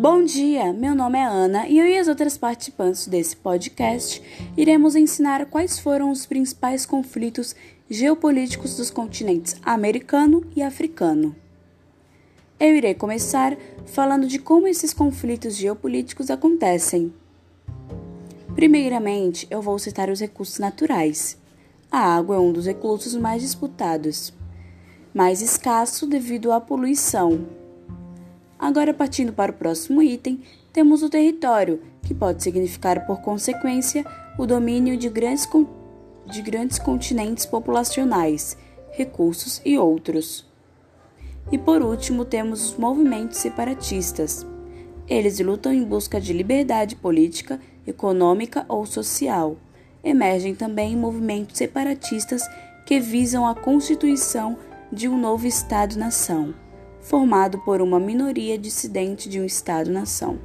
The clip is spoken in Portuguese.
Bom dia, meu nome é Ana e eu e as outras participantes desse podcast iremos ensinar quais foram os principais conflitos geopolíticos dos continentes americano e africano. Eu irei começar falando de como esses conflitos geopolíticos acontecem. Primeiramente, eu vou citar os recursos naturais. A água é um dos recursos mais disputados, mais escasso devido à poluição Agora, partindo para o próximo item, temos o território, que pode significar, por consequência, o domínio de grandes, de grandes continentes populacionais, recursos e outros. E por último, temos os movimentos separatistas. Eles lutam em busca de liberdade política, econômica ou social. Emergem também movimentos separatistas que visam a constituição de um novo Estado-nação formado por uma minoria dissidente de um Estado-nação.